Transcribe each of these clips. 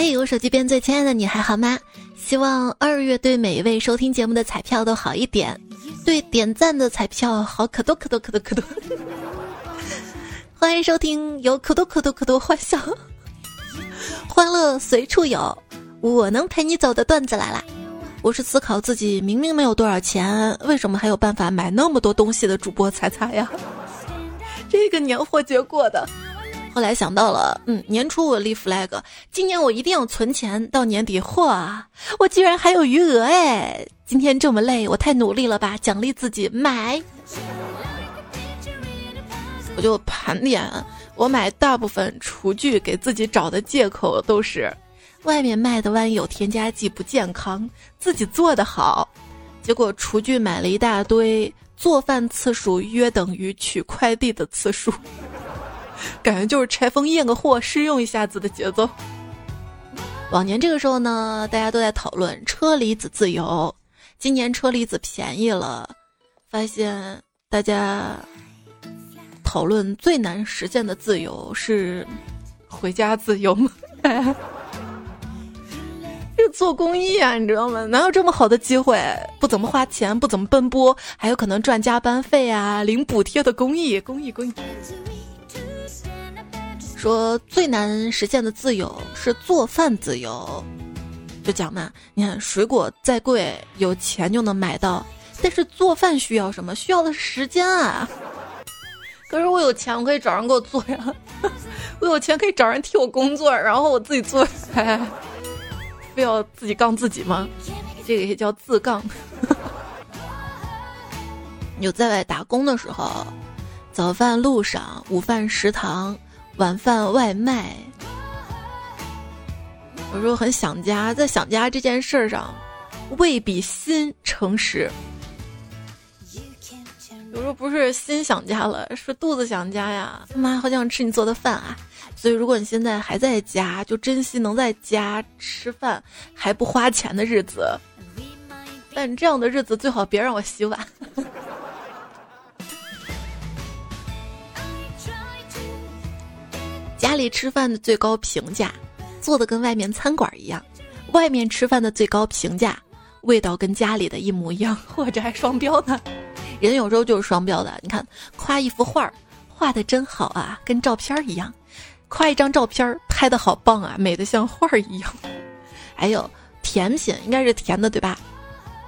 嘿，我手机边最亲爱的你还好吗？希望二月对每一位收听节目的彩票都好一点，对点赞的彩票好可多可多可多可多。欢迎收听有可多可多可多欢笑，欢乐随处有，我能陪你走的段子来啦！我是思考自己明明没有多少钱，为什么还有办法买那么多东西的主播彩彩呀？这个年货节过的。后来想到了，嗯，年初我立 flag，今年我一定要存钱，到年底，嚯，我居然还有余额哎！今天这么累，我太努力了吧？奖励自己买，我就盘点，我买大部分厨具给自己找的借口都是，外面卖的万一有添加剂不健康，自己做的好，结果厨具买了一大堆，做饭次数约等于取快递的次数。感觉就是拆封验个货试用一下子的节奏。往年这个时候呢，大家都在讨论车厘子自由。今年车厘子便宜了，发现大家讨论最难实现的自由是回家自由吗？这做公益啊，你知道吗？哪有这么好的机会？不怎么花钱，不怎么奔波，还有可能赚加班费啊，领补贴的公益，公益，公益。说最难实现的自由是做饭自由，就讲嘛，你看水果再贵，有钱就能买到，但是做饭需要什么？需要的是时间啊。可是我有钱，我可以找人给我做呀。我有钱可以找人替我工作，然后我自己做。非要自己杠自己吗？这个也叫自杠。有在外打工的时候，早饭路上，午饭食堂。晚饭外卖，有时候很想家，在想家这件事上，未必心诚实。有时候不是心想家了，是肚子想家呀。妈，好想吃你做的饭啊！所以，如果你现在还在家，就珍惜能在家吃饭还不花钱的日子。但这样的日子最好别让我洗碗。家里吃饭的最高评价，做的跟外面餐馆一样；外面吃饭的最高评价，味道跟家里的一模一样，或者还双标呢。人有时候就是双标的。你看，夸一幅画，画的真好啊，跟照片一样；夸一张照片，拍的好棒啊，美的像画一样。还有甜品，应该是甜的对吧？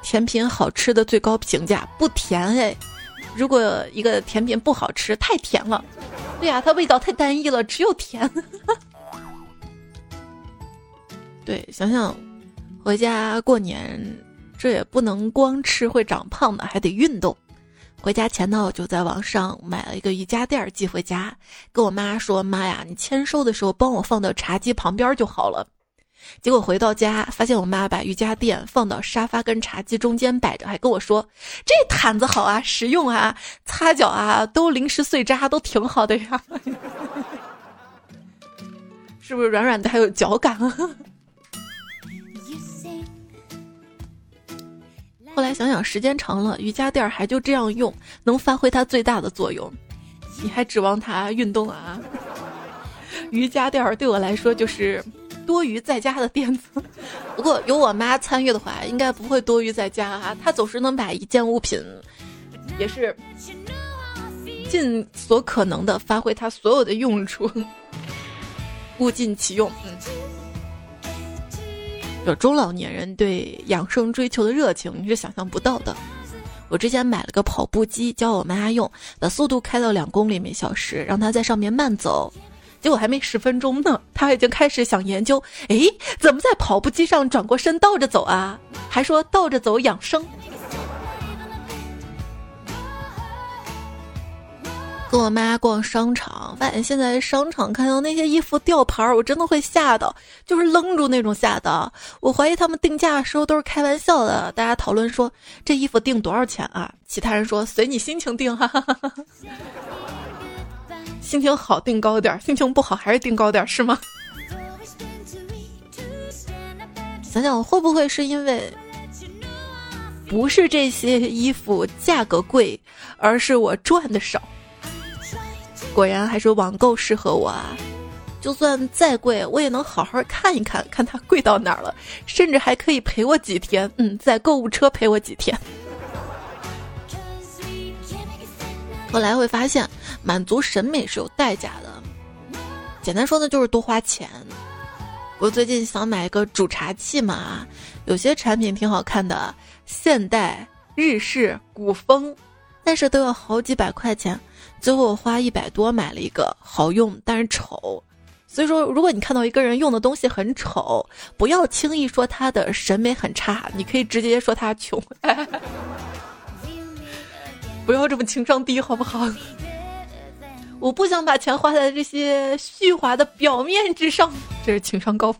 甜品好吃的最高评价不甜哎。如果一个甜品不好吃，太甜了。对呀，它味道太单一了，只有甜。对，想想回家过年，这也不能光吃会长胖的，还得运动。回家前呢，我就在网上买了一个瑜伽垫寄回家，跟我妈说：“妈呀，你签收的时候帮我放到茶几旁边就好了。”结果回到家，发现我妈把瑜伽垫放到沙发跟茶几中间摆着，还跟我说：“这毯子好啊，实用啊，擦脚啊都零食碎渣，都挺好的呀。”是不是软软的还有脚感？后来想想，时间长了，瑜伽垫还就这样用，能发挥它最大的作用，你还指望它运动啊？瑜伽垫对我来说就是。多余在家的垫子，不过有我妈参与的话，应该不会多余在家啊。她总是能把一件物品，也是尽所可能的发挥它所有的用处，物尽其用。嗯，有中老年人对养生追求的热情，你是想象不到的。我之前买了个跑步机，教我妈用，把速度开到两公里每小时，让她在上面慢走。结果还没十分钟呢，他已经开始想研究，哎，怎么在跑步机上转过身倒着走啊？还说倒着走养生。跟我妈逛商场，发现现在商场看到那些衣服吊牌儿，我真的会吓到，就是愣住那种吓到。我怀疑他们定价的时候都是开玩笑的。大家讨论说这衣服定多少钱啊？其他人说随你心情定，哈哈哈哈。心情好定高点儿，心情不好还是定高点儿，是吗？想想会不会是因为不是这些衣服价格贵，而是我赚的少？果然还是网购适合我啊！就算再贵，我也能好好看一看，看它贵到哪儿了，甚至还可以陪我几天。嗯，在购物车陪我几天。后来会发现，满足审美是有代价的。简单说呢，就是多花钱。我最近想买一个煮茶器嘛，有些产品挺好看的，现代、日式、古风，但是都要好几百块钱。最后我花一百多买了一个，好用但是丑。所以说，如果你看到一个人用的东西很丑，不要轻易说他的审美很差，你可以直接说他穷。不要这么情商低，好不好？我不想把钱花在这些虚华的表面之上，这是情商高。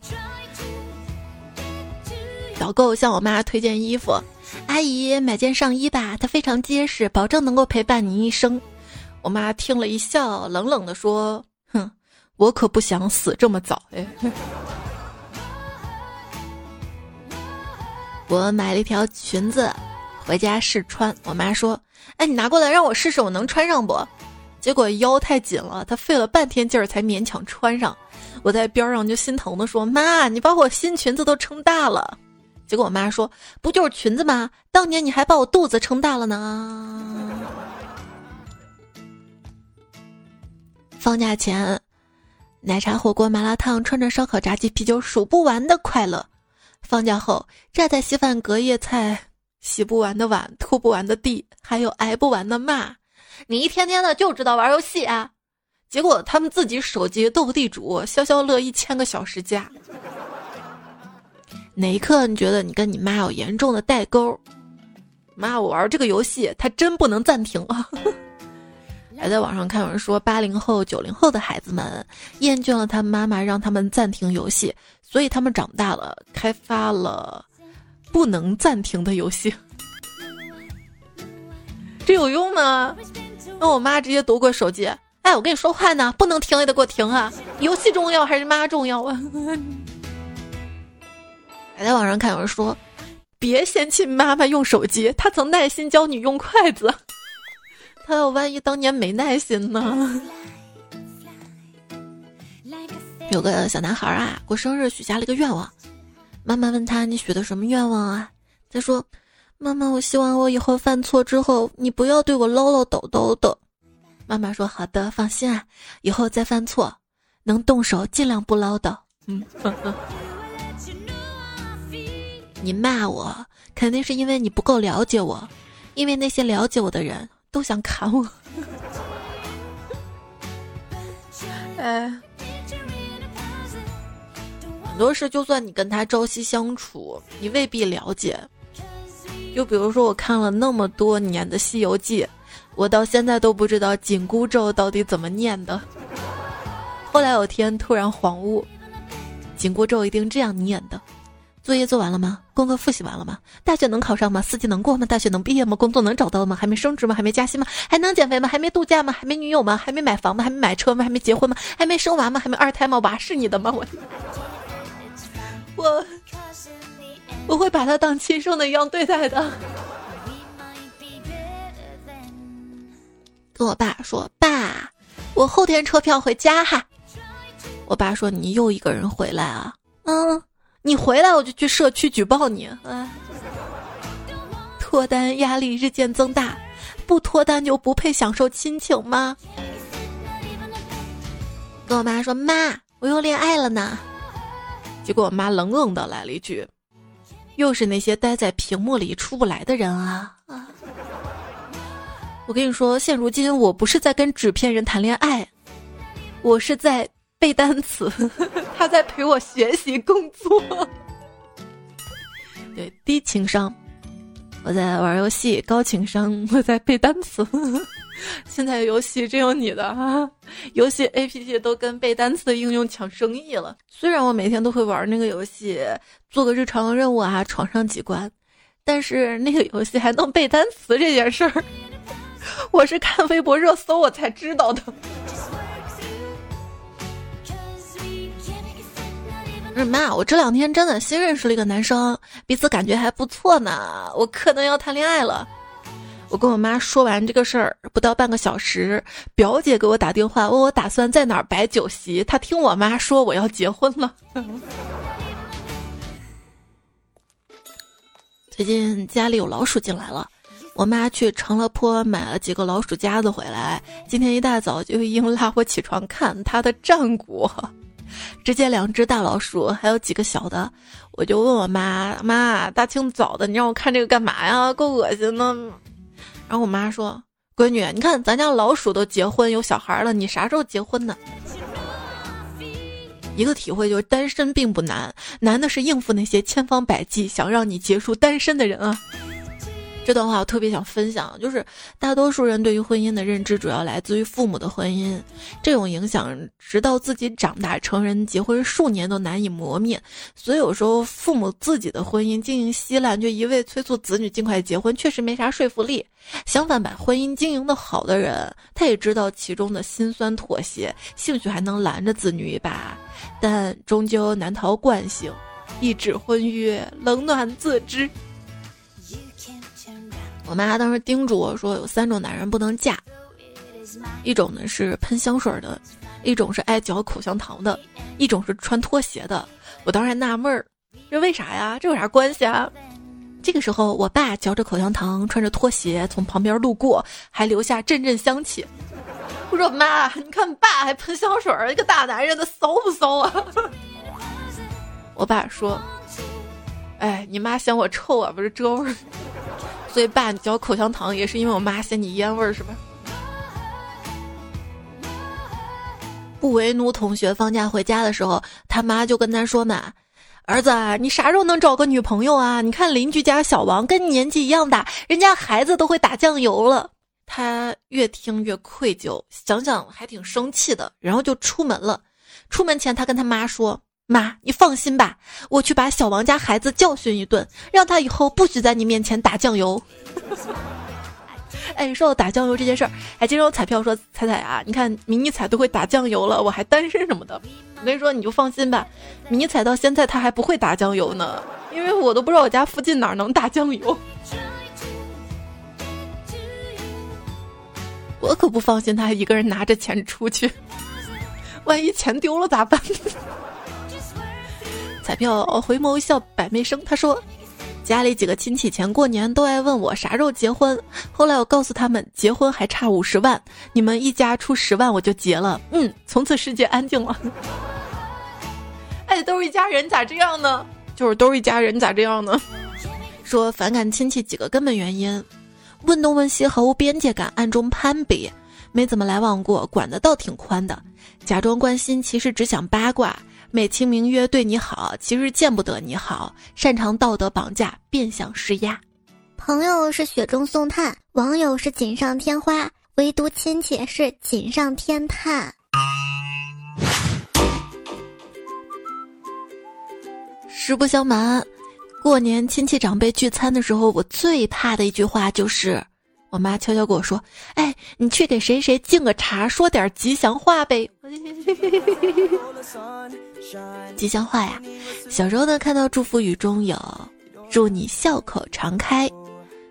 导购向我妈推荐衣服，阿姨买件上衣吧，它非常结实，保证能够陪伴你一生。我妈听了一笑，冷冷的说：“哼，我可不想死这么早。”哎，我买了一条裙子。回家试穿，我妈说：“哎，你拿过来让我试试，我能穿上不？”结果腰太紧了，她费了半天劲儿才勉强穿上。我在边上就心疼的说：“妈，你把我新裙子都撑大了。”结果我妈说：“不就是裙子吗？当年你还把我肚子撑大了呢。”放假前，奶茶、火锅、麻辣烫，串串烧烤、炸鸡、啤酒，数不完的快乐。放假后，榨菜、稀饭、隔夜菜。洗不完的碗，拖不完的地，还有挨不完的骂。你一天天的就知道玩游戏啊！结果他们自己手机斗地主、消消乐一千个小时加。哪一刻你觉得你跟你妈有严重的代沟？妈，我玩这个游戏，它真不能暂停啊！还在网上看有人说，八零后、九零后的孩子们厌倦了他妈妈让他们暂停游戏，所以他们长大了，开发了。不能暂停的游戏，这有用吗？那我妈直接夺过手机，哎，我跟你说话呢，不能停也得给我停啊！游戏重要还是妈重要啊？还在网上看有人说，别嫌弃妈妈用手机，她曾耐心教你用筷子。他要万一当年没耐心呢？有个小男孩啊，过生日许下了一个愿望。妈妈问他：“你许的什么愿望啊？”他说：“妈妈，我希望我以后犯错之后，你不要对我唠唠叨叨的。”妈妈说：“好的，放心啊，以后再犯错，能动手尽量不唠叨。”嗯，你骂我肯定是因为你不够了解我，因为那些了解我的人都想砍我。哎。很多事，就算你跟他朝夕相处，你未必了解。就比如说，我看了那么多年的《西游记》，我到现在都不知道紧箍咒到底怎么念的。后来有天突然恍悟，紧箍咒一定这样念的：作业做完了吗？功课复习完了吗？大学能考上吗？四级能过吗？大学能毕业吗？工作能找到吗？还没升职吗？还没加薪吗？还能减肥吗？还没度假吗？还没女友吗？还没买房吗？还没买车吗？还没结婚吗？还没生娃吗？还没二胎吗？娃是你的吗？我。我我会把他当亲生的一样对待的。跟我爸说：“爸，我后天车票回家哈。”我爸说：“你又一个人回来啊？嗯，你回来我就去社区举报你。”哎，脱单压力日渐增大，不脱单就不配享受亲情吗？跟我妈说：“妈，我又恋爱了呢。”结果我妈冷冷的来了一句：“又是那些待在屏幕里出不来的人啊！”！我跟你说，现如今我不是在跟纸片人谈恋爱，我是在背单词，他在陪我学习工作。对，低情商，我在玩游戏；高情商，我在背单词。现在游戏真有你的啊！游戏 A P P 都跟背单词的应用抢生意了。虽然我每天都会玩那个游戏，做个日常的任务啊，闯上几关，但是那个游戏还能背单词这件事儿，我是看微博热搜我才知道的。妈，我这两天真的新认识了一个男生，彼此感觉还不错呢，我可能要谈恋爱了。我跟我妈说完这个事儿，不到半个小时，表姐给我打电话，问我打算在哪儿摆酒席。她听我妈说我要结婚了。最近家里有老鼠进来了，我妈去长乐坡买了几个老鼠夹子回来。今天一大早就硬拉我起床看她的战果，只见两只大老鼠，还有几个小的。我就问我妈妈，大清早的你让我看这个干嘛呀？够恶心的。然后我妈说：“闺女，你看咱家老鼠都结婚有小孩了，你啥时候结婚呢？”一个体会就是单身并不难，难的是应付那些千方百计想让你结束单身的人啊。这段话我特别想分享，就是大多数人对于婚姻的认知主要来自于父母的婚姻，这种影响直到自己长大成人结婚数年都难以磨灭。所以有时候父母自己的婚姻经营稀烂，就一味催促子女尽快结婚，确实没啥说服力。相反，把婚姻经营的好的人，他也知道其中的辛酸妥协，兴许还能拦着子女一把，但终究难逃惯性，一纸婚约，冷暖自知。我妈当时叮嘱我说：“有三种男人不能嫁，一种呢是喷香水的，一种是爱嚼口香糖的，一种是穿拖鞋的。”我当时还纳闷儿，这为啥呀？这有啥关系啊？这个时候，我爸嚼着口香糖，穿着拖鞋从旁边路过，还留下阵阵香气。我说：“妈，你看爸还喷香水，一个大男人的骚不骚啊？” 我爸说：“哎，你妈嫌我臭啊，不是这味儿。”所以爸，嚼口香糖也是因为我妈嫌你烟味儿是吧？不为奴同学放假回家的时候，他妈就跟他说嘛：“儿子，你啥时候能找个女朋友啊？你看邻居家小王跟年纪一样大，人家孩子都会打酱油了。”他越听越愧疚，想想还挺生气的，然后就出门了。出门前，他跟他妈说。妈，你放心吧，我去把小王家孩子教训一顿，让他以后不许在你面前打酱油。哎，说到打酱油这件事儿，还经常有彩票说彩彩啊，你看迷你彩都会打酱油了，我还单身什么的。我跟你说，你就放心吧，迷你彩到现在他还不会打酱油呢，因为我都不知道我家附近哪能打酱油。我可不放心他一个人拿着钱出去，万一钱丢了咋办？彩票回眸一笑百媚生，他说：“家里几个亲戚前过年都爱问我啥时候结婚，后来我告诉他们结婚还差五十万，你们一家出十万我就结了。嗯，从此世界安静了。哎，都是一家人，咋这样呢？就是都是一家人，咋这样呢？说反感亲戚几个根本原因：问东问西毫无边界感，暗中攀比，没怎么来往过，管的倒挺宽的，假装关心，其实只想八卦。”美其名曰对你好，其实见不得你好，擅长道德绑架，变相施压。朋友是雪中送炭，网友是锦上添花，唯独亲戚是锦上添炭。实不相瞒，过年亲戚长辈聚餐的时候，我最怕的一句话就是，我妈悄悄跟我说：“哎，你去给谁谁敬个茶，说点吉祥话呗。”吉祥话呀，小时候呢看到祝福语中有“祝你笑口常开”，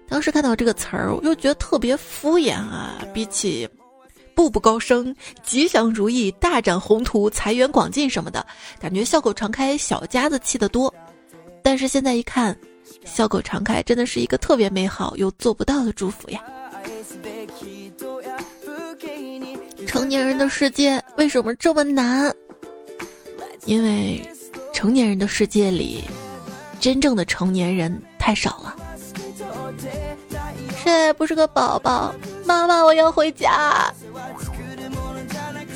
当时看到这个词儿，我就觉得特别敷衍啊。比起“步步高升”“吉祥如意”“大展宏图”“财源广进”什么的，感觉“笑口常开”小家子气得多。但是现在一看，“笑口常开”真的是一个特别美好又做不到的祝福呀。成年人的世界为什么这么难？因为成年人的世界里，真正的成年人太少了。谁不是个宝宝？妈妈，我要回家。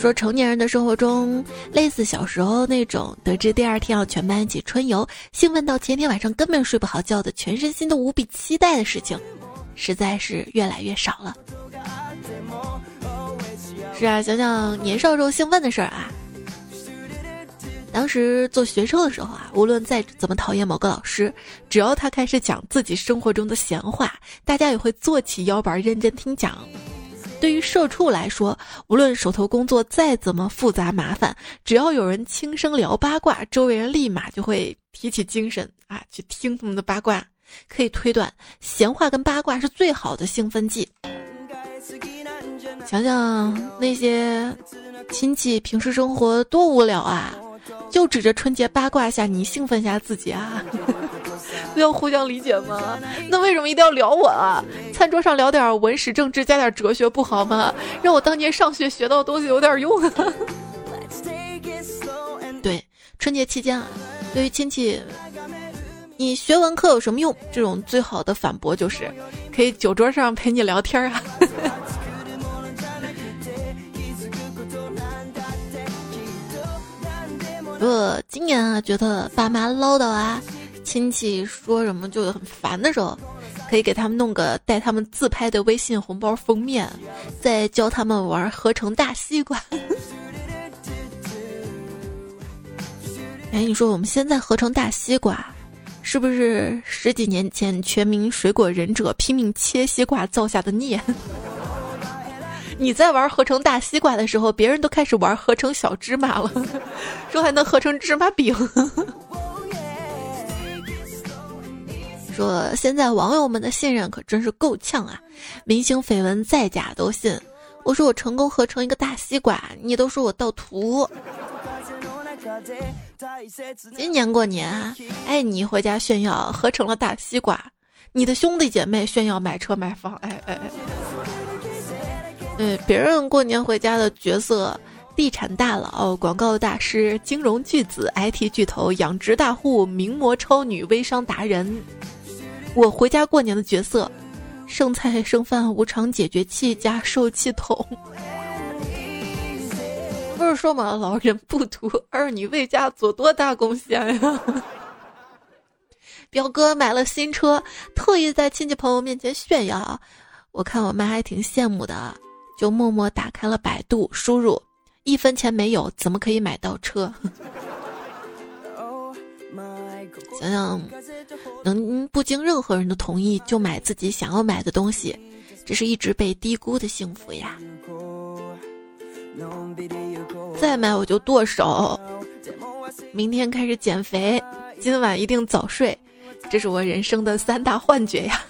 说成年人的生活中，类似小时候那种得知第二天要全班一起春游，兴奋到前天晚上根本睡不好觉的全身心都无比期待的事情，实在是越来越少了。是啊，想想年少时候兴奋的事儿啊。当时做学生的时候啊，无论再怎么讨厌某个老师，只要他开始讲自己生活中的闲话，大家也会坐起腰板认真听讲。对于社畜来说，无论手头工作再怎么复杂麻烦，只要有人轻声聊八卦，周围人立马就会提起精神啊，去听他们的八卦。可以推断，闲话跟八卦是最好的兴奋剂。想想那些亲戚平时生活多无聊啊，就指着春节八卦下你兴奋下自己啊，不要互相理解吗？那为什么一定要聊我啊？餐桌上聊点文史政治加点哲学不好吗？让我当年上学学到的东西有点用啊。对，春节期间啊，对于亲戚，你学文科有什么用？这种最好的反驳就是，可以酒桌上陪你聊天啊。如果今年啊觉得爸妈唠叨啊，亲戚说什么就很烦的时候，可以给他们弄个带他们自拍的微信红包封面，再教他们玩合成大西瓜。哎，你说我们现在合成大西瓜，是不是十几年前全民水果忍者拼命切西瓜造下的孽？你在玩合成大西瓜的时候，别人都开始玩合成小芝麻了，说还能合成芝麻饼。说现在网友们的信任可真是够呛啊，明星绯闻再假都信。我说我成功合成一个大西瓜，你都说我盗图。今年过年，哎，你回家炫耀合成了大西瓜，你的兄弟姐妹炫耀买车买房，哎哎哎。对，别人过年回家的角色，地产大佬、广告大师、金融巨子、IT 巨头、养殖大户、名模超女、微商达人。我回家过年的角色，剩菜剩饭无偿解决器加受气筒。不是说嘛，老人不图儿女为家做多大贡献呀？表哥买了新车，特意在亲戚朋友面前炫耀，我看我妈还挺羡慕的。就默默打开了百度，输入一分钱没有，怎么可以买到车？想想能不经任何人的同意就买自己想要买的东西，这是一直被低估的幸福呀！再买我就剁手，明天开始减肥，今晚一定早睡，这是我人生的三大幻觉呀！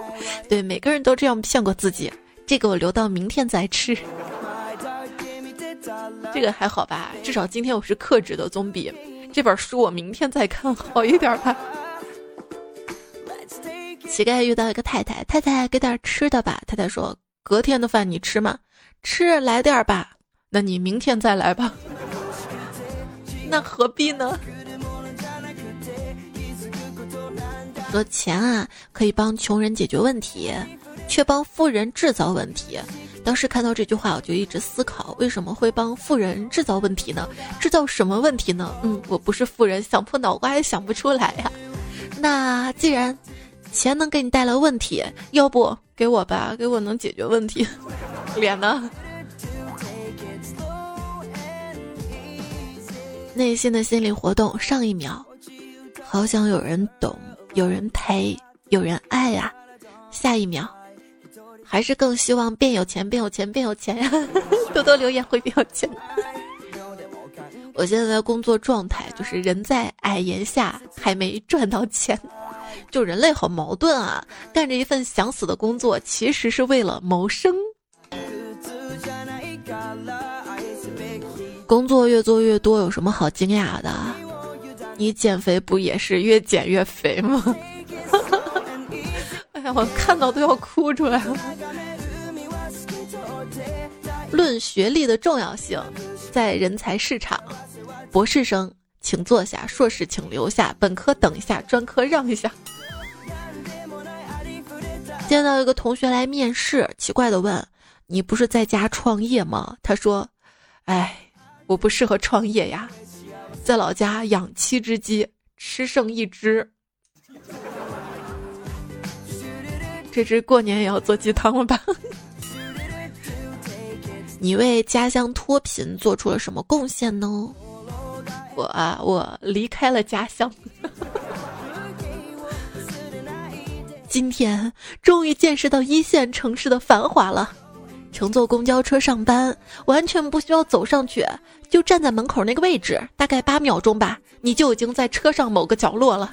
对，每个人都这样骗过自己。这个我留到明天再吃，这个还好吧？至少今天我是克制的，总比这本书我明天再看好一点吧。乞丐遇到一个太太，太太给点吃的吧。太太说：“隔天的饭你吃吗？吃，来点吧。那你明天再来吧。那何必呢？说钱啊，可以帮穷人解决问题。”却帮富人制造问题。当时看到这句话，我就一直思考，为什么会帮富人制造问题呢？制造什么问题呢？嗯，我不是富人，想破脑瓜也想不出来呀。那既然钱能给你带来问题，要不给我吧，给我能解决问题。脸呢？内心的心理活动，上一秒，好想有人懂，有人陪，有人爱呀。下一秒。还是更希望变有钱，变有钱，变有钱呀！多多留言会变有钱。我现在的工作状态就是人在矮檐下，还没赚到钱。就人类好矛盾啊！干着一份想死的工作，其实是为了谋生。工作越做越多，有什么好惊讶的？你减肥不也是越减越肥吗？我看到都要哭出来了。论学历的重要性，在人才市场，博士生请坐下，硕士请留下，本科等一下，专科让一下。见到一个同学来面试，奇怪的问：“你不是在家创业吗？”他说：“哎，我不适合创业呀，在老家养七只鸡，吃剩一只。”这只过年也要做鸡汤了吧？你为家乡脱贫做出了什么贡献呢？我啊，我离开了家乡。今天终于见识到一线城市的繁华了。乘坐公交车上班，完全不需要走上去，就站在门口那个位置，大概八秒钟吧，你就已经在车上某个角落了。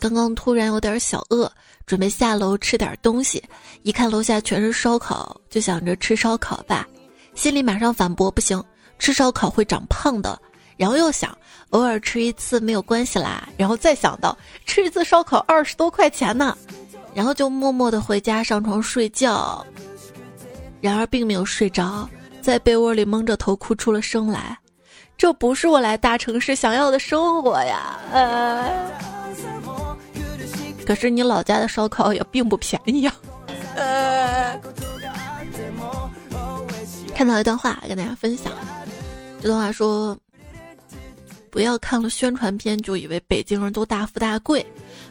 刚刚突然有点小饿，准备下楼吃点东西，一看楼下全是烧烤，就想着吃烧烤吧，心里马上反驳：不行，吃烧烤会长胖的。然后又想，偶尔吃一次没有关系啦。然后再想到吃一次烧烤二十多块钱呢，然后就默默的回家上床睡觉。然而并没有睡着，在被窝里蒙着头哭出了声来。这不是我来大城市想要的生活呀！呃，可是你老家的烧烤也并不便宜啊。呃，看到一段话跟大家分享，这段话说。不要看了宣传片就以为北京人都大富大贵，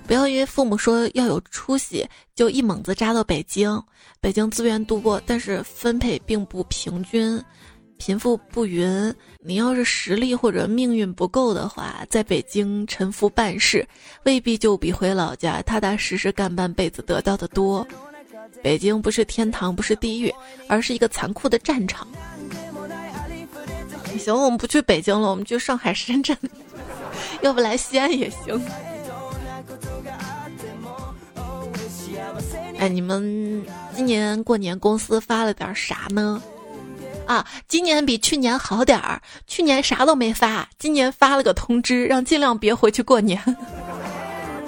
不要因为父母说要有出息就一猛子扎到北京。北京资源多，但是分配并不平均，贫富不匀。你要是实力或者命运不够的话，在北京沉浮办事，未必就比回老家踏踏实实干半辈子得到的多。北京不是天堂，不是地狱，而是一个残酷的战场。行，我们不去北京了，我们去上海、深圳，要不来西安也行。哎，你们今年过年公司发了点啥呢？啊，今年比去年好点儿，去年啥都没发，今年发了个通知，让尽量别回去过年。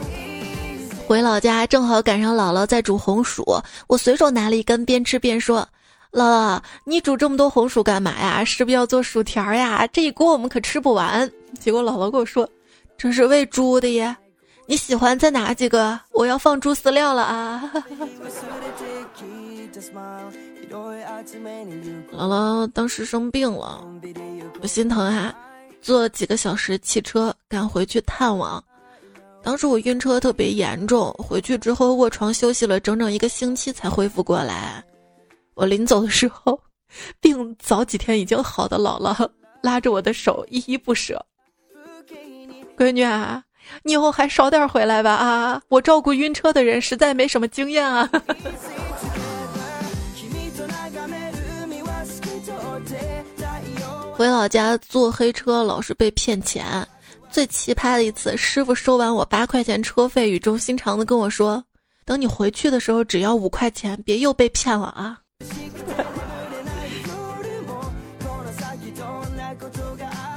回老家正好赶上姥姥在煮红薯，我随手拿了一根，边吃边说。姥姥，你煮这么多红薯干嘛呀？是不是要做薯条呀？这一锅我们可吃不完。结果姥姥跟我说：“这是喂猪的耶，你喜欢再拿几个？我要放猪饲料了啊！” 姥姥当时生病了，我心疼啊，坐几个小时汽车赶回去探望。当时我晕车特别严重，回去之后卧床休息了整整一个星期才恢复过来。我临走的时候，病早几天已经好的姥姥拉着我的手，依依不舍。闺女啊，你以后还少点回来吧啊！我照顾晕车的人实在没什么经验啊。回老家坐黑车老是被骗钱，最奇葩的一次，师傅收完我八块钱车费，语重心长的跟我说：“等你回去的时候，只要五块钱，别又被骗了啊。”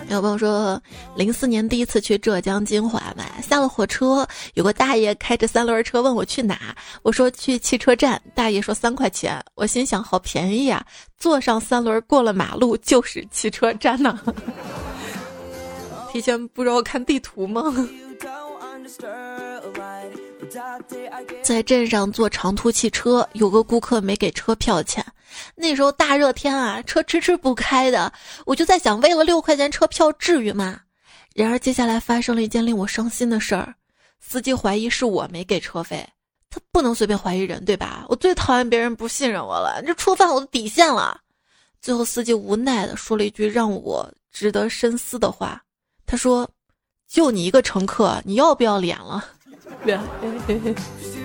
有朋友说，零四年第一次去浙江金华嘛，下了火车，有个大爷开着三轮车问我去哪，我说去汽车站，大爷说三块钱，我心想好便宜啊，坐上三轮过了马路就是汽车站呢。提前不知道看地图吗？在镇上坐长途汽车，有个顾客没给车票钱。那时候大热天啊，车迟迟不开的，我就在想，为了六块钱车票，至于吗？然而接下来发生了一件令我伤心的事儿，司机怀疑是我没给车费。他不能随便怀疑人，对吧？我最讨厌别人不信任我了，这触犯我的底线了。最后，司机无奈的说了一句让我值得深思的话，他说：“就你一个乘客，你要不要脸了？”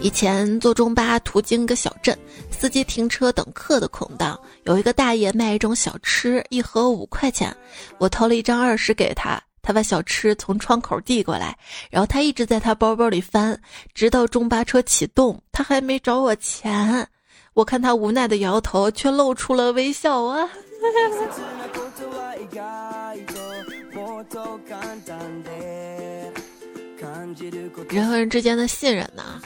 以前坐中巴途经一个小镇，司机停车等客的空档，有一个大爷卖一种小吃，一盒五块钱。我掏了一张二十给他，他把小吃从窗口递过来，然后他一直在他包包里翻，直到中巴车启动，他还没找我钱。我看他无奈的摇头，却露出了微笑啊。人和人之间的信任呢？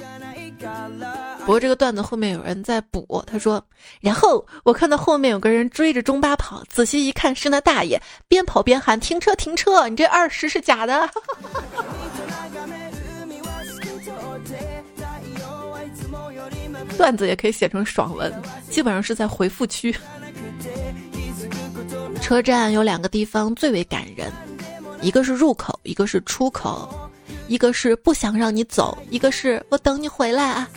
不过这个段子后面有人在补，他说：“然后我看到后面有个人追着中巴跑，仔细一看是那大爷，边跑边喊停车停车，你这二十是假的。”段子也可以写成爽文，基本上是在回复区。车站有两个地方最为感人，一个是入口，一个是出口。一个是不想让你走，一个是我等你回来啊。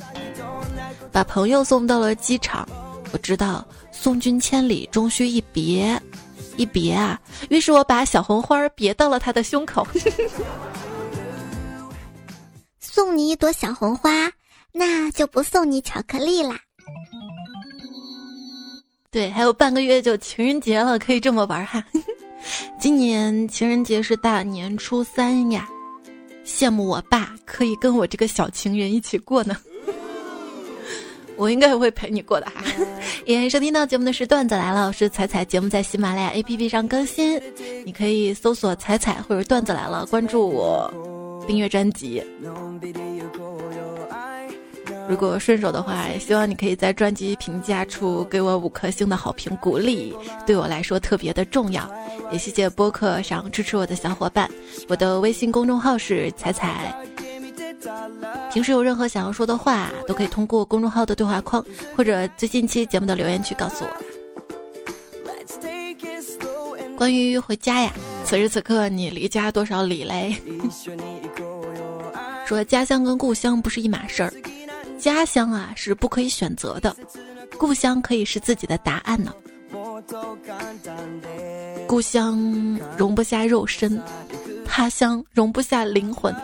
把朋友送到了机场，我知道送君千里终须一别，一别啊。于是我把小红花别到了他的胸口。送你一朵小红花，那就不送你巧克力啦。对，还有半个月就情人节了，可以这么玩哈。今年情人节是大年初三呀，羡慕我爸可以跟我这个小情人一起过呢。我应该也会陪你过的哈。也收听到节目的是段子来了，我是彩彩，节目在喜马拉雅 APP 上更新，你可以搜索彩彩或者段子来了，关注我，订阅专辑。如果顺手的话，希望你可以在专辑评价处给我五颗星的好评鼓励，对我来说特别的重要。也谢谢播客上支持我的小伙伴，我的微信公众号是彩彩。平时有任何想要说的话，都可以通过公众号的对话框或者最近期节目的留言区告诉我。关于回家呀，此时此刻你离家多少里嘞？说家乡跟故乡不是一码事儿。家乡啊是不可以选择的，故乡可以是自己的答案呢。故乡容不下肉身，他乡容不下灵魂。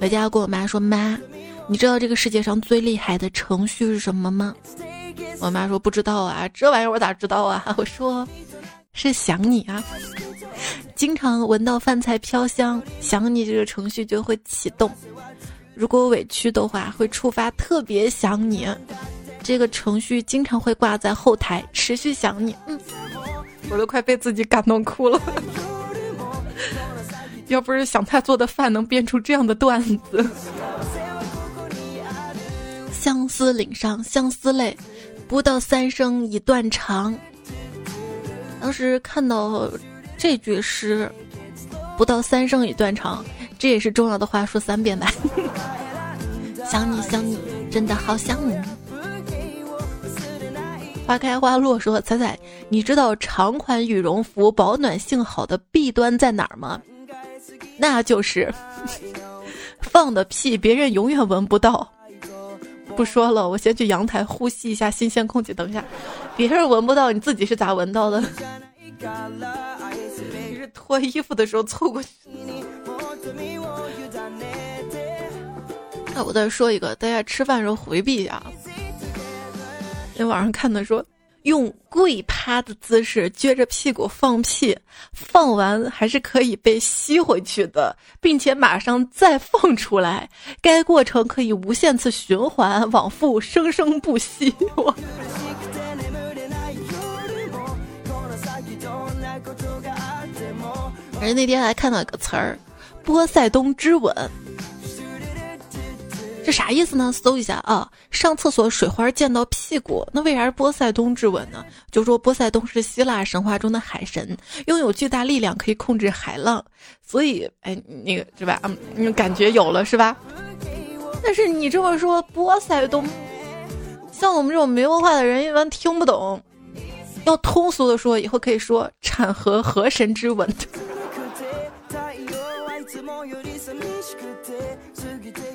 回家跟我妈说：“妈，你知道这个世界上最厉害的程序是什么吗？”我妈说：“不知道啊，这玩意儿我咋知道啊？” 我说：“是想你啊，经常闻到饭菜飘香，想你这个程序就会启动。”如果委屈的话，会触发特别想你，这个程序经常会挂在后台，持续想你。嗯，我都快被自己感动哭了。要不是想他做的饭能编出这样的段子，相思岭上相思泪，不到三生已断肠。当时看到这句诗，不到三生已断肠。这也是重要的话，说三遍吧。想你想你，真的好想你。花开花落说彩彩，你知道长款羽绒服保暖性好的弊端在哪儿吗？那就是 放的屁别人永远闻不到。不说了，我先去阳台呼吸一下新鲜空气。等一下，别人闻不到，你自己是咋闻到的？你是脱衣服的时候凑过去？那我再说一个，大家吃饭时候回避一下。那网上看的说，用跪趴的姿势撅着屁股放屁，放完还是可以被吸回去的，并且马上再放出来，该过程可以无限次循环往复，生生不息。我。而那天还看到一个词儿。波塞冬之吻，这啥意思呢？搜一下啊！上厕所水花溅到屁股，那为啥是波塞冬之吻呢？就说波塞冬是希腊神话中的海神，拥有巨大力量，可以控制海浪，所以哎，那个是吧？嗯，感觉有了是吧？但是你这么说，波塞冬，像我们这种没文化的人一般听不懂。要通俗的说，以后可以说产河河神之吻。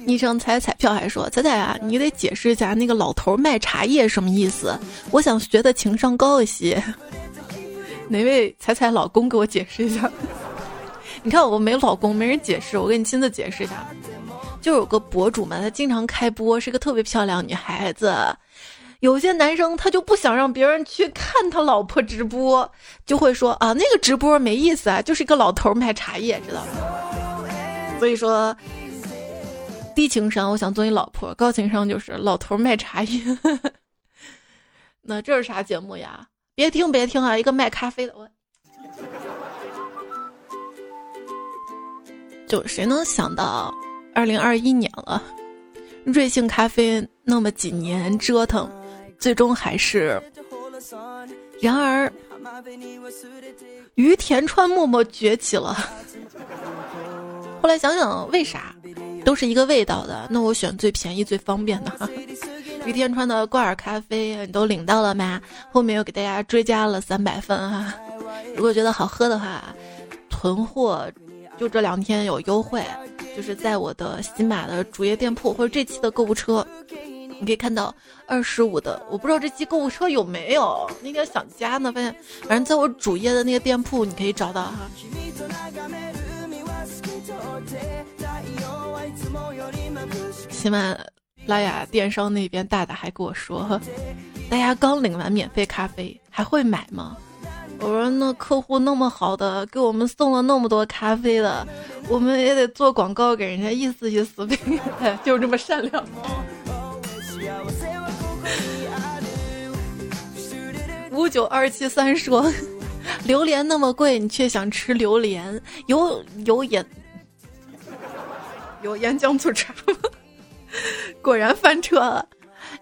昵称彩彩票还说：“彩彩啊，你得解释一下那个老头卖茶叶什么意思？我想学的情商高一些。哪位彩彩老公给我解释一下？你看我没老公，没人解释，我给你亲自解释一下。就有个博主嘛，他经常开播，是个特别漂亮女孩子。有些男生他就不想让别人去看他老婆直播，就会说啊，那个直播没意思啊，就是一个老头卖茶叶，知道吗？所以说。”低情商，我想做你老婆；高情商就是老头卖茶叶。那这是啥节目呀？别听别听啊！一个卖咖啡的，我就谁能想到，二零二一年了，瑞幸咖啡那么几年折腾，最终还是……然而，于田川默默崛起了。后来想想，为啥？都是一个味道的，那我选最便宜最方便的。于天川的挂耳咖啡，你都领到了吗？后面又给大家追加了三百份哈。如果觉得好喝的话，囤货就这两天有优惠，就是在我的喜马的主页店铺或者这期的购物车，你可以看到二十五的。我不知道这期购物车有没有，那天想加呢，发现反正在我主页的那个店铺你可以找到哈。喜马拉雅电商那边大大还跟我说，大家刚领完免费咖啡，还会买吗？我说那客户那么好的，给我们送了那么多咖啡的，我们也得做广告给人家意思意思呗，就这么善良。五九二七三说，榴莲那么贵，你却想吃榴莲？有有盐，有盐酱醋茶吗？果然翻车了。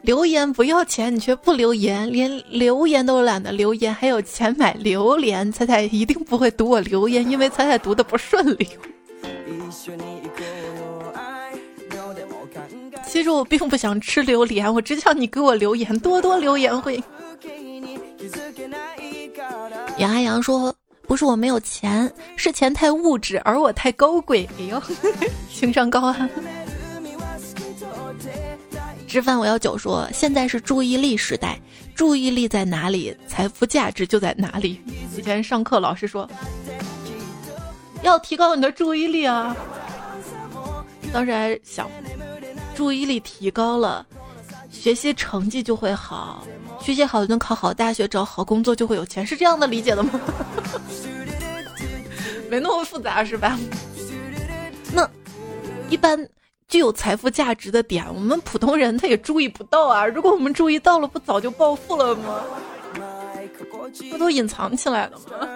留言不要钱，你却不留言，连留言都懒得留言，还有钱买榴莲？彩彩一定不会读我留言，因为彩彩读的不顺利。其实我并不想吃榴莲，我只想你给我留言，多多留言会。杨阿阳说：“不是我没有钱，是钱太物质，而我太高贵。”哎呦，情商高啊！吃饭我要酒说，现在是注意力时代，注意力在哪里，财富价值就在哪里。以前上课老师说，要提高你的注意力啊。当时还想，注意力提高了，学习成绩就会好，学习好就能考好大学，找好工作就会有钱，是这样的理解的吗？没那么复杂是吧？那一般。具有财富价值的点，我们普通人他也注意不到啊。如果我们注意到了，不早就暴富了吗？不都隐藏起来了吗？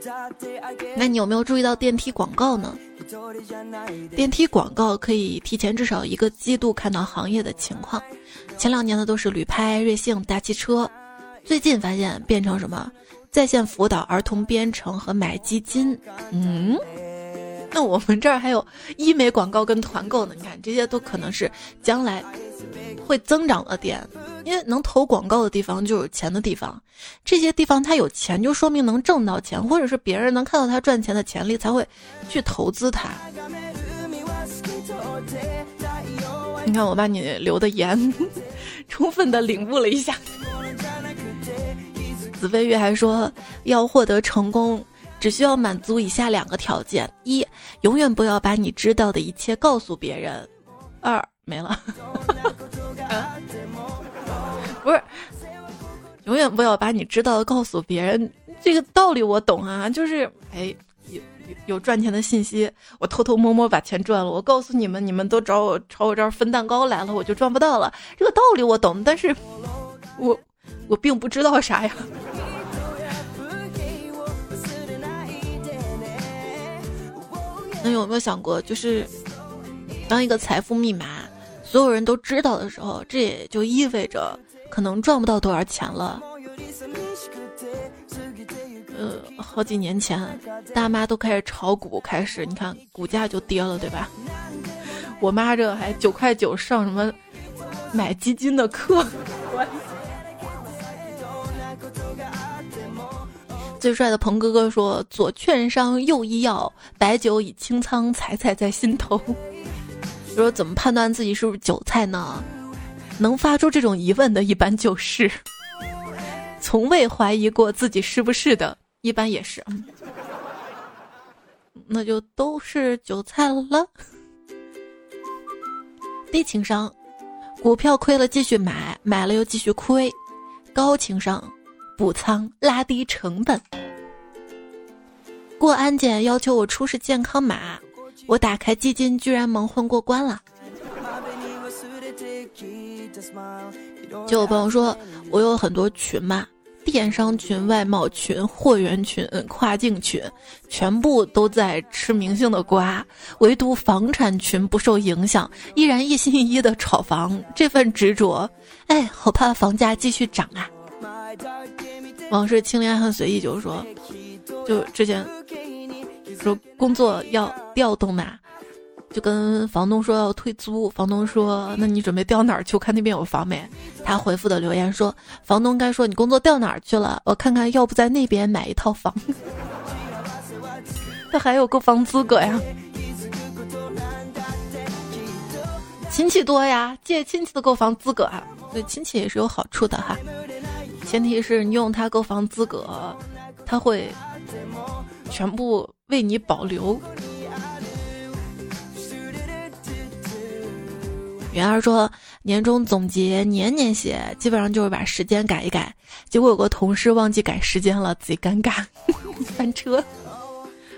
那你有没有注意到电梯广告呢？电梯广告可以提前至少一个季度看到行业的情况。前两年的都是旅拍、瑞幸、大汽车，最近发现变成什么在线辅导、儿童编程和买基金。嗯。那我们这儿还有医美广告跟团购呢，你看这些都可能是将来会增长的点，因为能投广告的地方就有钱的地方，这些地方它有钱就说明能挣到钱，或者是别人能看到他赚钱的潜力才会去投资它。你看我把你留的言 充分的领悟了一下。紫飞月还说要获得成功。只需要满足以下两个条件：一，永远不要把你知道的一切告诉别人；二，没了。不是，永远不要把你知道的告诉别人。这个道理我懂啊，就是哎，有有赚钱的信息，我偷偷摸摸把钱赚了，我告诉你们，你们都找我朝我这儿分蛋糕来了，我就赚不到了。这个道理我懂，但是我我并不知道啥呀。那有没有想过，就是当一个财富密码所有人都知道的时候，这也就意味着可能赚不到多少钱了。呃，好几年前，大妈都开始炒股，开始你看股价就跌了，对吧？我妈这还九块九上什么买基金的课。最帅的鹏哥哥说：“左券商，右医药，白酒已清仓，踩踩在心头。”说怎么判断自己是不是韭菜呢？能发出这种疑问的，一般就是从未怀疑过自己是不是的，一般也是。那就都是韭菜了。低情商，股票亏了继续买，买了又继续亏。高情商。补仓拉低成本，过安检要求我出示健康码，我打开基金居然蒙混过关了。就有朋友说我有很多群嘛，电商群、外贸群、货源群、跨境群，全部都在吃明星的瓜，唯独房产群不受影响，依然一心一意的炒房。这份执着，哎，好怕房价继续涨啊！往事清廉很随意，就是说，就之前说工作要调动嘛，就跟房东说要退租，房东说那你准备调哪儿去？我看那边有房没？他回复的留言说，房东该说你工作调哪儿去了？我看看要不在那边买一套房。他还有购房资格呀？亲戚多呀，借亲戚的购房资格啊，对亲戚也是有好处的哈。前提是你用他购房资格，他会全部为你保留。圆儿说：“年终总结年年写，基本上就是把时间改一改。结果有个同事忘记改时间了，自己尴尬，翻车。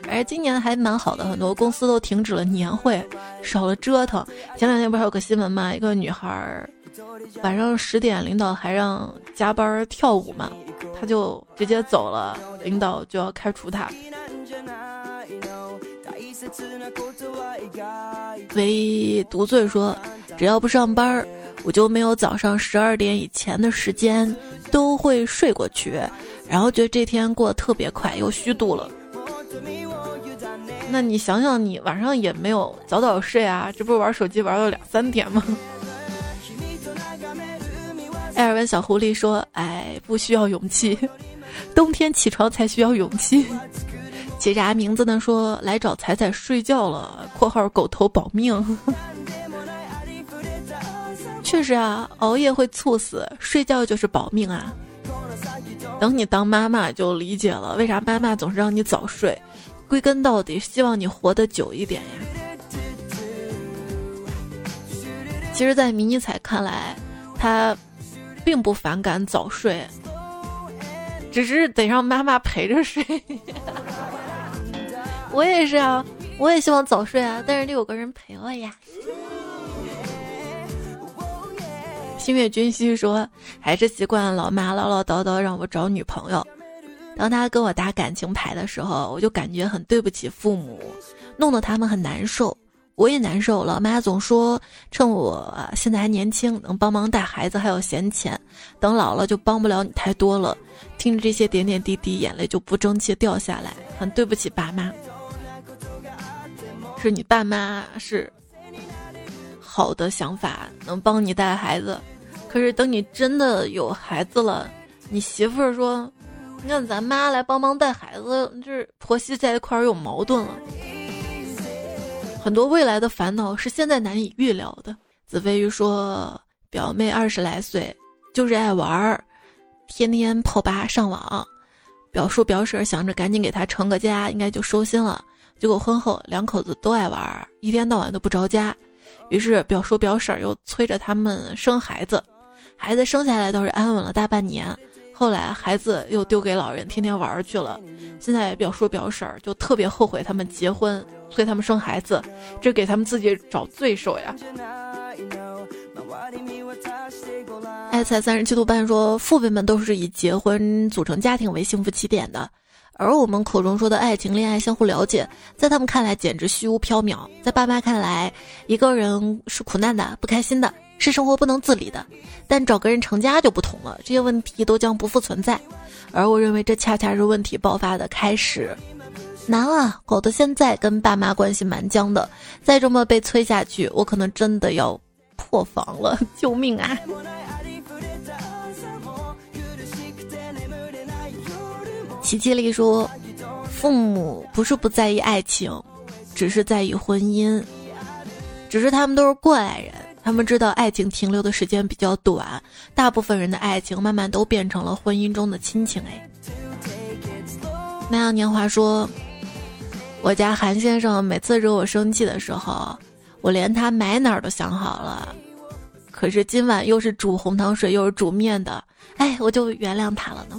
而今年还蛮好的，很多公司都停止了年会，少了折腾。前两天不是还有个新闻嘛，一个女孩晚上十点，领导还让加班跳舞嘛，他就直接走了，领导就要开除他。唯一独醉说，只要不上班，我就没有早上十二点以前的时间，都会睡过去，然后觉得这天过得特别快，又虚度了。那你想想，你晚上也没有早早睡啊，这不是玩手机玩到两三点吗？艾尔文小狐狸说：“哎，不需要勇气，冬天起床才需要勇气。”起啥名字呢？说来找彩彩睡觉了。（括号狗头保命。）确实啊，熬夜会猝死，睡觉就是保命啊。等你当妈妈就理解了，为啥妈妈总是让你早睡。归根到底，希望你活得久一点呀。其实，在迷你彩看来，他并不反感早睡，只是得让妈妈陪着睡。我也是啊，我也希望早睡啊，但是得有个人陪我呀。星月君熙说，还是习惯老妈唠唠叨叨让我找女朋友。当他跟我打感情牌的时候，我就感觉很对不起父母，弄得他们很难受，我也难受。了妈总说趁我现在还年轻，能帮忙带孩子，还有闲钱，等老了就帮不了你太多了。听着这些点点滴滴，眼泪就不争气掉下来，很对不起爸妈。是你爸妈是好的想法，能帮你带孩子，可是等你真的有孩子了，你媳妇儿说。你看，咱妈来帮忙带孩子，这婆媳在一块儿有矛盾了。很多未来的烦恼是现在难以预料的。子飞鱼说，表妹二十来岁，就是爱玩儿，天天泡吧上网。表叔表婶想着赶紧给他成个家，应该就收心了。结果婚后两口子都爱玩儿，一天到晚都不着家。于是表叔表婶又催着他们生孩子，孩子生下来倒是安稳了大半年。后来孩子又丢给老人，天天玩去了。现在表叔表婶就特别后悔他们结婚，催他们生孩子，这给他们自己找罪受呀。爱才三十七度半说，父辈们都是以结婚组成家庭为幸福起点的，而我们口中说的爱情、恋爱、相互了解，在他们看来简直虚无缥缈。在爸妈看来，一个人是苦难的、不开心的。是生活不能自理的，但找个人成家就不同了，这些问题都将不复存在。而我认为这恰恰是问题爆发的开始。难啊，搞得现在跟爸妈关系蛮僵的，再这么被催下去，我可能真的要破防了！救命啊！琪琪丽说：“父母不是不在意爱情，只是在意婚姻，只是他们都是过来人。”他们知道爱情停留的时间比较短，大部分人的爱情慢慢都变成了婚姻中的亲情。哎，那样年华说，我家韩先生每次惹我生气的时候，我连他买哪儿都想好了。可是今晚又是煮红糖水又是煮面的，哎，我就原谅他了呢。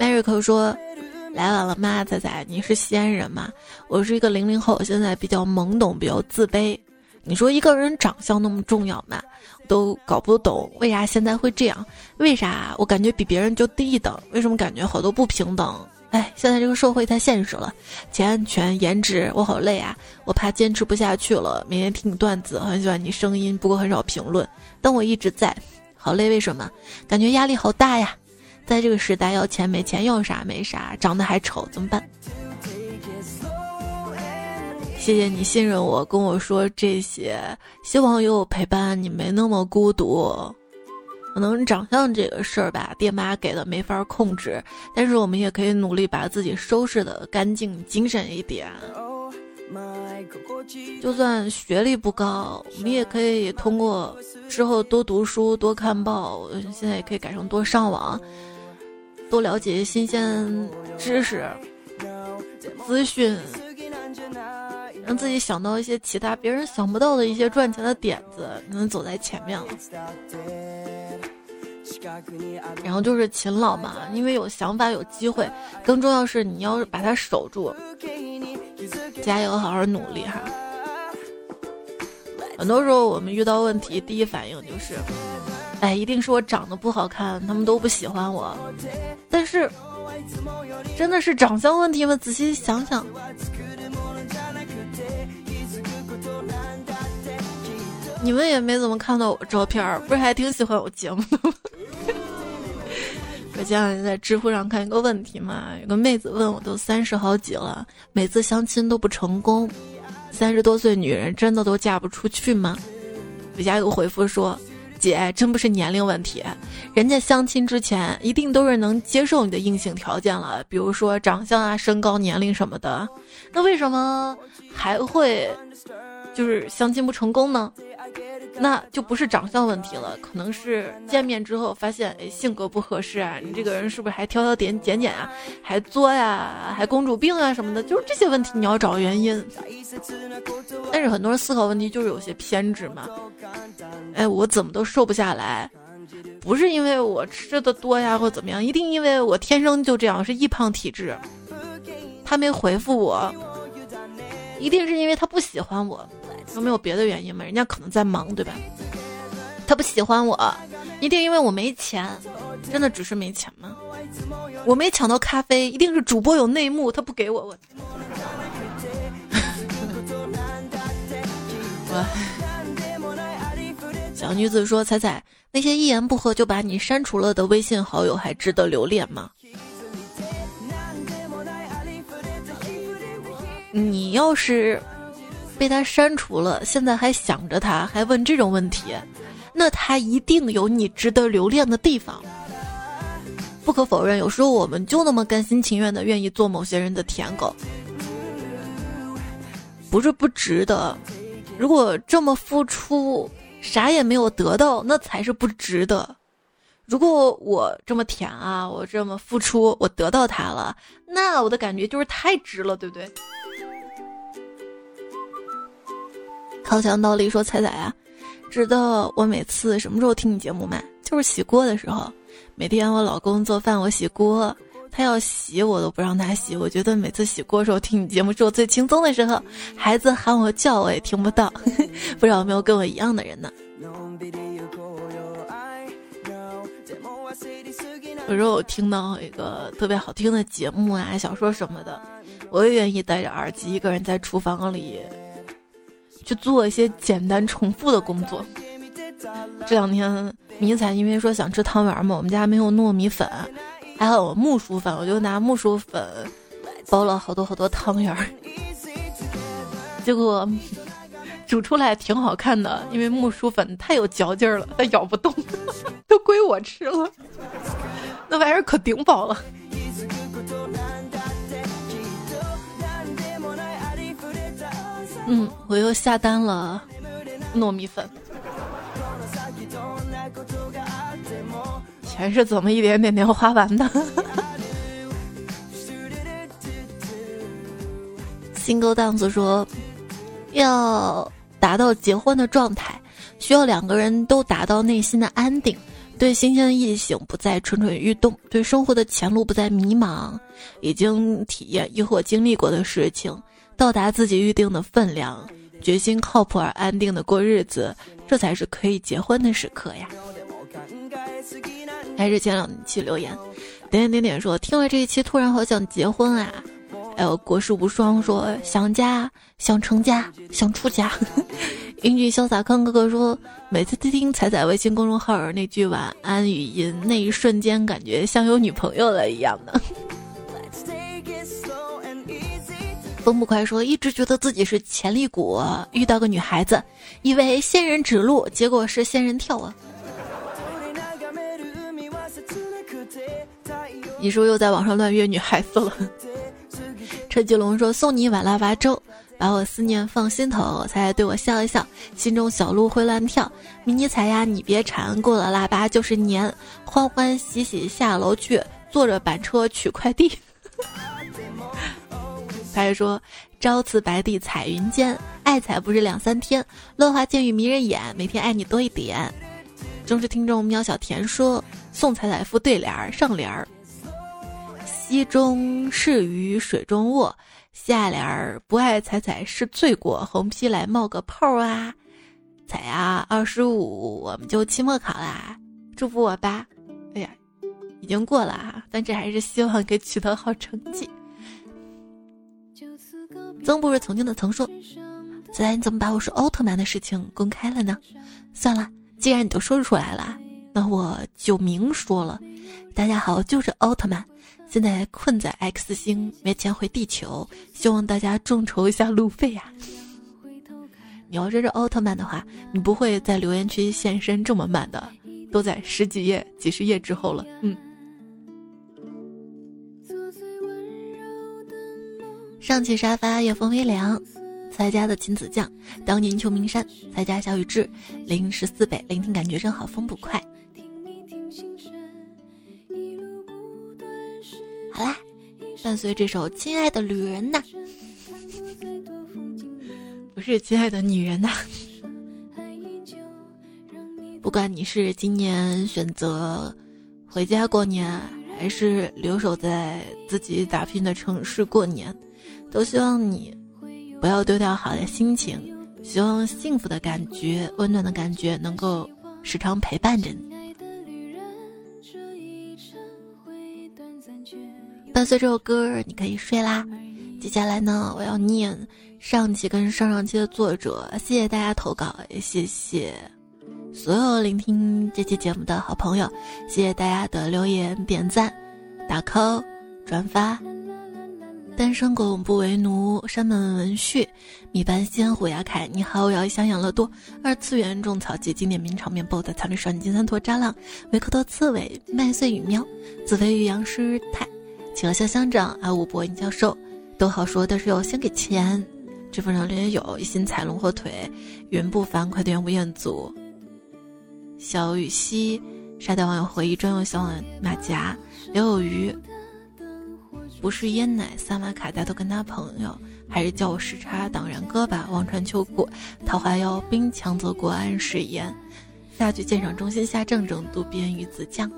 迈瑞克说。来晚了，妈，仔仔，你是西安人吗？我是一个零零后，现在比较懵懂，比较自卑。你说一个人长相那么重要吗？都搞不懂为啥现在会这样？为啥我感觉比别人就低一等？为什么感觉好多不平等？哎，现在这个社会太现实了，钱、权、颜值，我好累啊！我怕坚持不下去了。每天听你段子，很喜欢你声音，不过很少评论，但我一直在。好累，为什么？感觉压力好大呀！在这个时代，要钱没钱，要啥没啥，长得还丑，怎么办？谢谢你信任我，跟我说这些，希望有我陪伴，你没那么孤独。可能长相这个事儿吧，爹妈给的没法控制，但是我们也可以努力把自己收拾的干净、精神一点。就算学历不高，我们也可以通过之后多读书、多看报，现在也可以改成多上网。多了解新鲜知识、资讯，让自己想到一些其他别人想不到的一些赚钱的点子，能走在前面了。然后就是勤劳嘛，因为有想法有机会，更重要是你要把它守住。加油，好好努力哈！很多时候我们遇到问题，第一反应就是，哎，一定是我长得不好看，他们都不喜欢我。但是，真的是长相问题吗？仔细想想，你们也没怎么看到我照片，不是还挺喜欢我节目的吗？我前两天在知乎上看一个问题嘛，有个妹子问我，都三十好几了，每次相亲都不成功，三十多岁女人真的都嫁不出去吗？我家有回复说，姐真不是年龄问题，人家相亲之前一定都是能接受你的硬性条件了，比如说长相啊、身高、年龄什么的，那为什么还会就是相亲不成功呢？那就不是长相问题了，可能是见面之后发现，哎，性格不合适啊，你这个人是不是还挑挑拣拣拣啊，还作呀，还公主病啊什么的，就是这些问题你要找原因。但是很多人思考问题就是有些偏执嘛，哎，我怎么都瘦不下来，不是因为我吃的多呀或怎么样，一定因为我天生就这样是易胖体质。他没回复我，一定是因为他不喜欢我。有没有别的原因吗？人家可能在忙，对吧？他不喜欢我，一定因为我没钱，真的只是没钱吗？我没抢到咖啡，一定是主播有内幕，他不给我。我。小女子说：“彩彩，那些一言不合就把你删除了的微信好友，还值得留恋吗？你要是……”被他删除了，现在还想着他，还问这种问题，那他一定有你值得留恋的地方。不可否认，有时候我们就那么甘心情愿的愿意做某些人的舔狗，不是不值得。如果这么付出，啥也没有得到，那才是不值得。如果我这么舔啊，我这么付出，我得到他了，那我的感觉就是太值了，对不对？靠墙倒立说：“彩彩啊，知道我每次什么时候听你节目吗？就是洗锅的时候。每天我老公做饭，我洗锅，他要洗我都不让他洗。我觉得每次洗锅的时候听你节目是我最轻松的时候。孩子喊我叫我也听不到，不知道有没有跟我一样的人呢？有时候我听到一个特别好听的节目啊、小说什么的，我也愿意戴着耳机一个人在厨房里。”去做一些简单重复的工作。这两天迷彩因为说想吃汤圆嘛，我们家没有糯米粉，还好有木薯粉，我就拿木薯粉包了好多好多汤圆。结果煮出来挺好看的，因为木薯粉太有嚼劲儿了，它咬不动，都归我吃了。那玩意儿可顶饱了。嗯，我又下单了糯米粉，钱是怎么一点点点花完的？新勾档子说，要达到结婚的状态，需要两个人都达到内心的安定，对新鲜的异性不再蠢蠢欲动，对生活的前路不再迷茫，已经体验亦或经历过的事情。到达自己预定的分量，决心靠谱而安定的过日子，这才是可以结婚的时刻呀。还是前两期留言，点点点点说听了这一期突然好想结婚啊！还有国士无双说想家想成家想出家。英俊潇洒康哥哥说每次听彩彩微信公众号那句晚安语音，那一瞬间感觉像有女朋友了一样的。风不快说，一直觉得自己是潜力股，遇到个女孩子，以为仙人指路，结果是仙人跳啊！你是不是又在网上乱约女孩子了？车继龙说送你一碗腊八粥，把我思念放心头，才对我笑一笑，心中小鹿会乱跳。迷你彩呀，你别馋，过了腊八就是年，欢欢喜喜下楼去，坐着板车取快递。他还说：“朝辞白帝彩云间，爱彩不是两三天。落花渐欲迷人眼，每天爱你多一点。忠实听众喵小甜说：“送彩彩副对联儿，上联儿：溪中是鱼水中卧；下联儿不爱踩踩是罪过。横批来冒个泡啊！彩啊，二十五我们就期末考啦，祝福我吧！哎呀，已经过了啊，但这还是希望给取得好成绩。”曾不是曾经的曾说：“现在你怎么把我是奥特曼的事情公开了呢？”算了，既然你都说出来了，那我就明说了。大家好，就是奥特曼，现在困在 X 星，没钱回地球，希望大家众筹一下路费呀。你要这是奥特曼的话，你不会在留言区现身这么慢的，都在十几页、几十页之后了。嗯。上起沙发，夜风微凉。蔡家的亲子酱，当年秋名山。蔡家小雨志，零十四北，聆听感觉真好，风不快。好啦，伴随这首《亲爱的旅人》呐，不是亲爱的女人呐。不管你是今年选择回家过年，还是留守在自己打拼的城市过年。都希望你不要丢掉好的心情，希望幸福的感觉、温暖的感觉能够时常陪伴着你。伴随这首歌，你可以睡啦。接下来呢，我要念上期跟上上期的作者，谢谢大家投稿，也谢谢所有聆听这期节目的好朋友，谢谢大家的留言、点赞、打 call、转发。单身狗不为奴，山本文旭，米班仙，虎牙凯，你好，我要想养乐多，二次元种草机，经典名场面 BOSS，草绿少女金三坨渣浪，维克多刺猬，麦穗与喵，紫飞与杨师太，请了肖乡长，阿五博音教授，都好说，但是要先给钱。支付上留言有一心踩龙火腿，云不凡，快点吴彦祖，小雨溪，沙雕网友回忆专用小马甲，刘有余。不是烟奶，萨玛卡达都跟他朋友，还是叫我时差党然哥吧。望穿秋过，桃花妖兵强则国安誓言，下句鉴赏中心下正正渡边鱼子酱。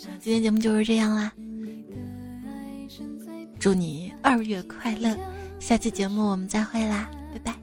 今天节目就是这样啦，祝你二月快乐，下期节目我们再会啦。拜拜